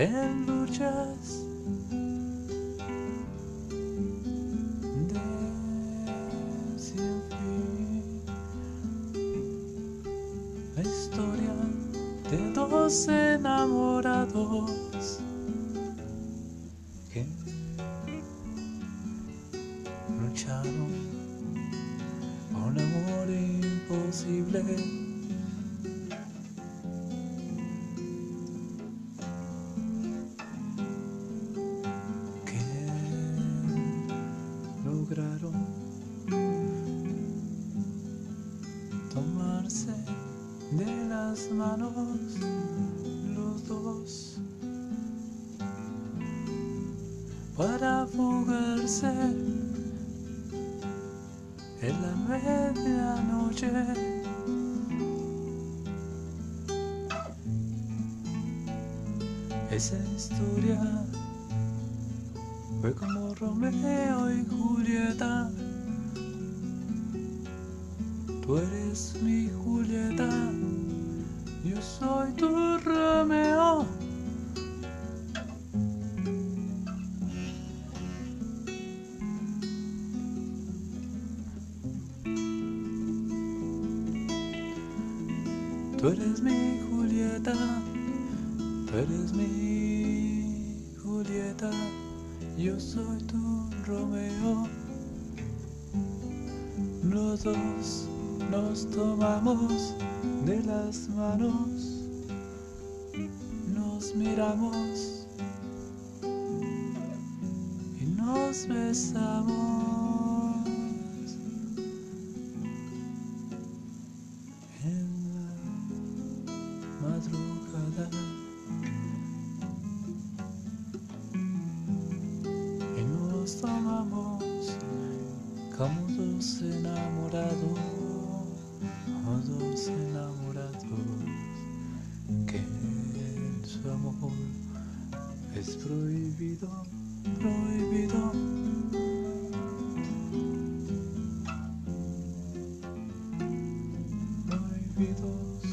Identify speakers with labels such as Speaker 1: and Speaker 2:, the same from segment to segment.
Speaker 1: en luchas de sin. La historia de dos enamorados que lucharon por un amor imposible. Esa historia fue como Romeo y Julieta. Tú eres mi Julieta, yo soy tu Romeo. Tú eres mi Julieta, tú eres mi Julieta, yo soy tu Romeo. Los dos nos tomamos de las manos, nos miramos y nos besamos. En la madrugada dos enamorados, como dos enamorados que en su amor es prohibido, prohibido. Prohibidos,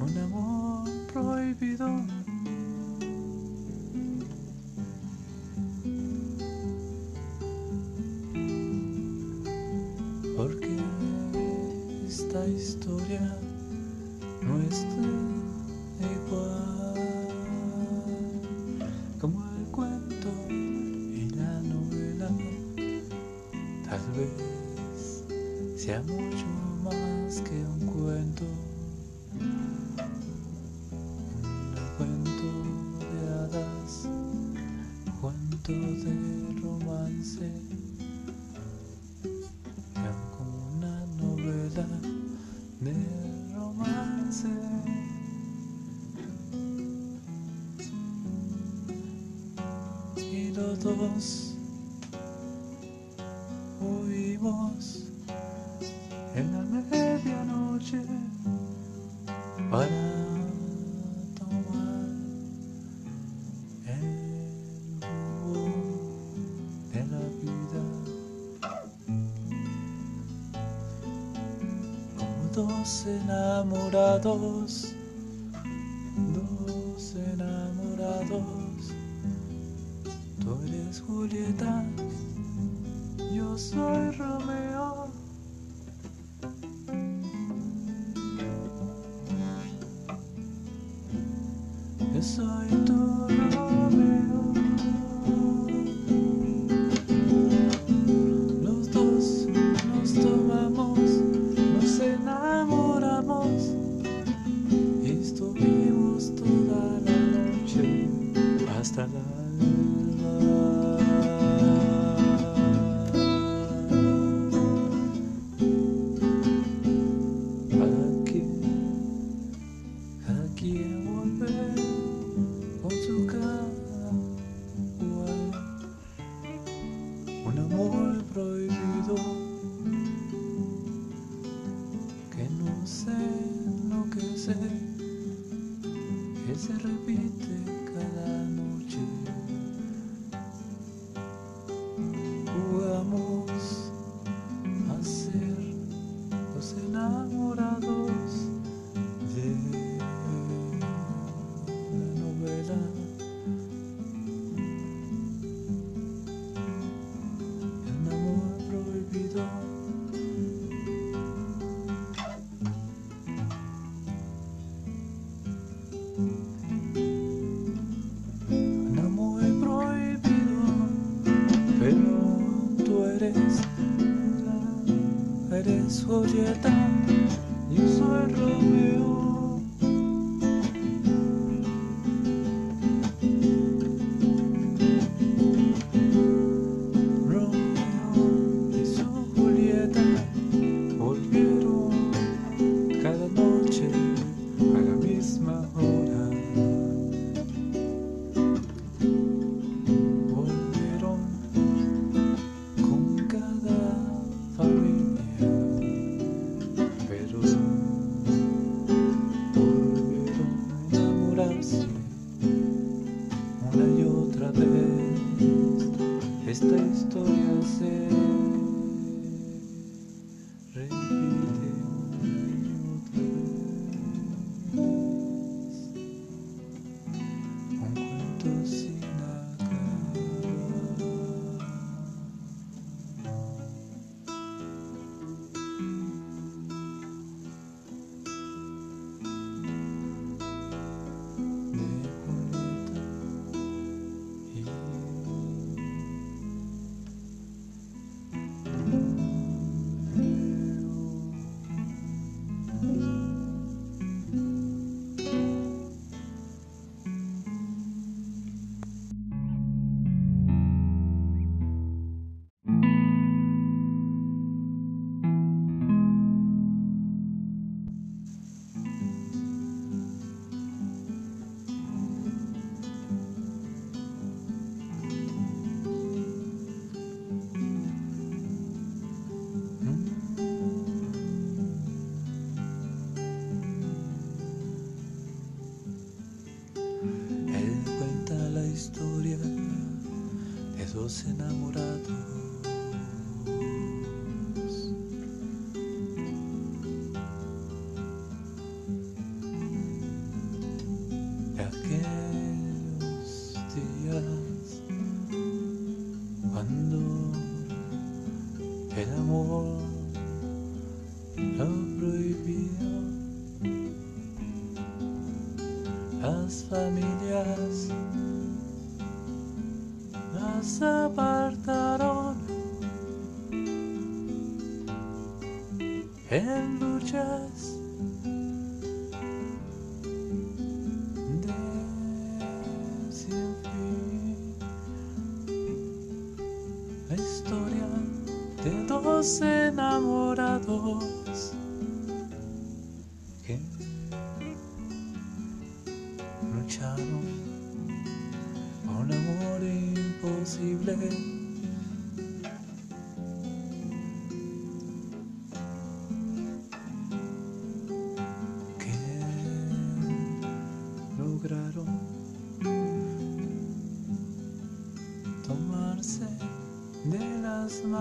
Speaker 1: un amor prohibido. Mucho más que un cuento. Un cuento de hadas, cuento de romance. En la medianoche para tomar el jugo de la vida. como dos enamorados, Yo soy tu eres Julieta, yo soy Romeo. and Luchas.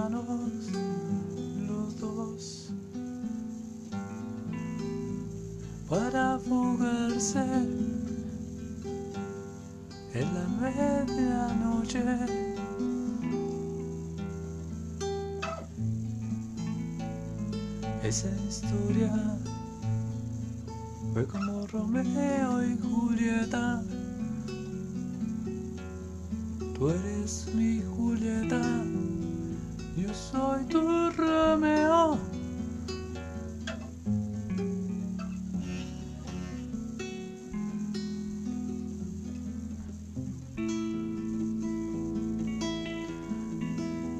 Speaker 1: los dos para ahogarse en la medianoche. Esa historia fue como Romeo y Julieta. Tú eres mi Julieta soy tu Romeo.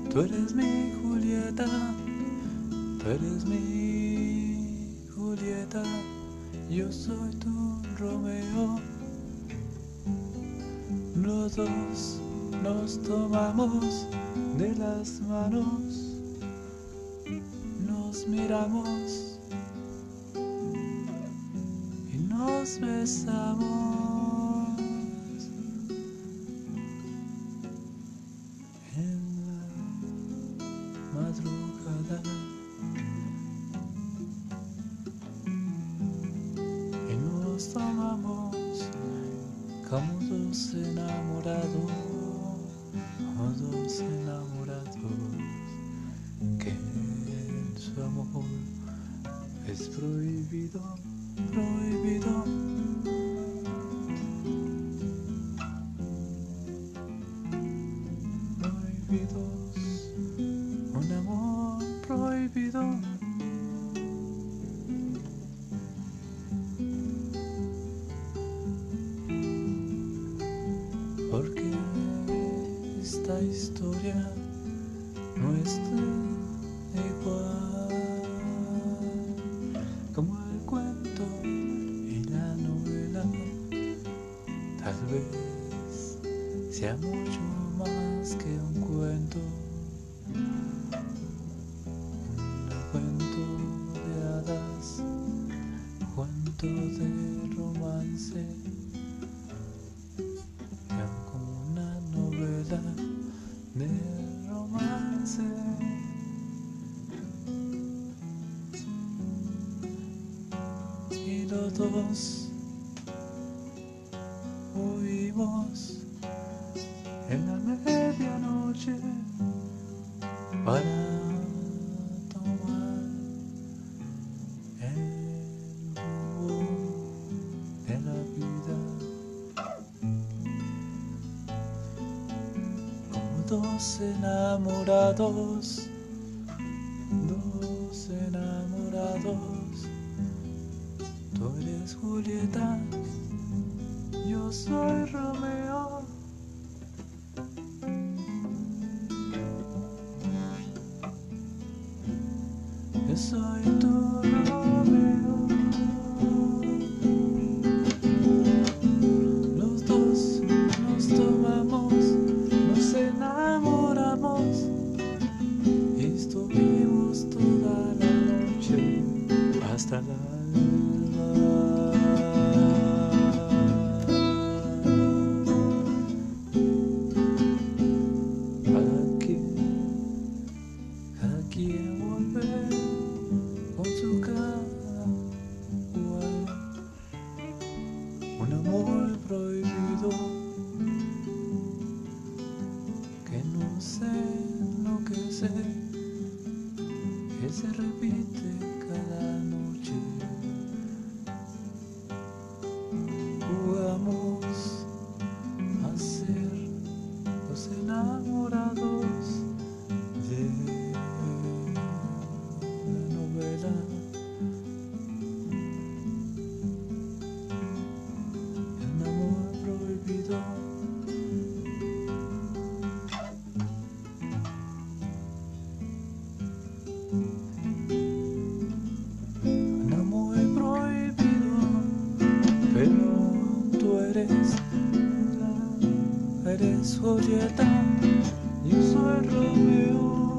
Speaker 1: Tú eres mi Julieta, tú eres mi Julieta, yo soy tu Romeo. Los dos nos tomamos de las manos nos miramos y nos besamos en la madrugada. Y nos tomamos como dos enamorados dos enamorados que su amor es prohibido, prohibido. Prohibidos, un amor prohibido. más que un cuento, un cuento de hadas, un cuento de romance. ¿Eh? en la medianoche para tomar el jugo de la vida como dos enamorados So. eres Julieta, yo soy Romeo.